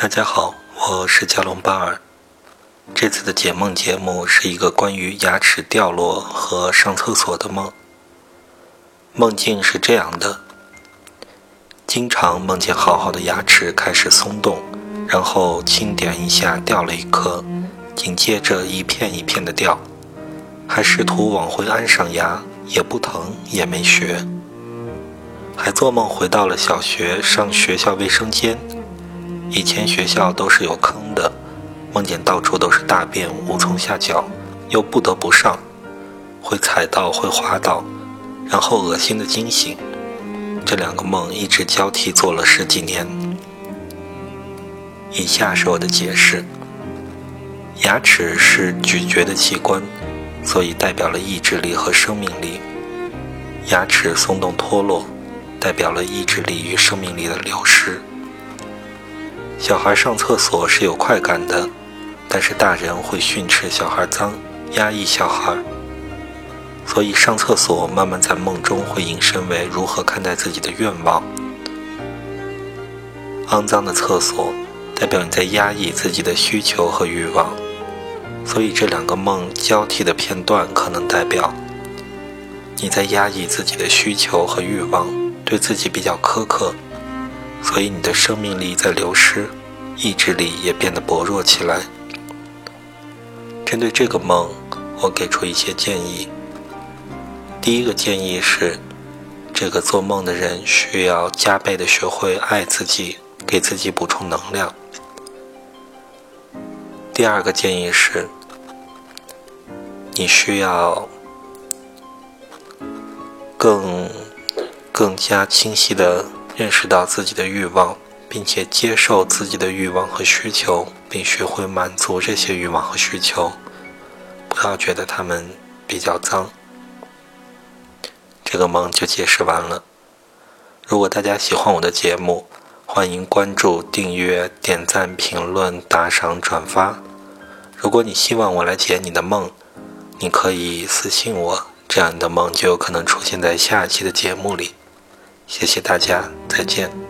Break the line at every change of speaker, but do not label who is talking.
大家好，我是加隆巴尔。这次的解梦节目是一个关于牙齿掉落和上厕所的梦。梦境是这样的：经常梦见好好的牙齿开始松动，然后轻点一下掉了一颗，紧接着一片一片的掉，还试图往回安上牙，也不疼也没学。还做梦回到了小学，上学校卫生间。以前学校都是有坑的，梦见到处都是大便，无从下脚，又不得不上，会踩到，会滑倒，然后恶心的惊醒。这两个梦一直交替做了十几年。以下是我的解释：牙齿是咀嚼的器官，所以代表了意志力和生命力。牙齿松动脱落，代表了意志力与生命力的流失。小孩上厕所是有快感的，但是大人会训斥小孩脏，压抑小孩。所以上厕所慢慢在梦中会引申为如何看待自己的愿望。肮脏的厕所代表你在压抑自己的需求和欲望，所以这两个梦交替的片段可能代表你在压抑自己的需求和欲望，对自己比较苛刻。所以你的生命力在流失，意志力也变得薄弱起来。针对这个梦，我给出一些建议。第一个建议是，这个做梦的人需要加倍的学会爱自己，给自己补充能量。第二个建议是，你需要更更加清晰的。认识到自己的欲望，并且接受自己的欲望和需求，并学会满足这些欲望和需求，不要觉得他们比较脏。这个梦就解释完了。如果大家喜欢我的节目，欢迎关注、订阅、点赞、评论、打赏、转发。如果你希望我来解你的梦，你可以私信我，这样你的梦就有可能出现在下一期的节目里。谢谢大家，再见。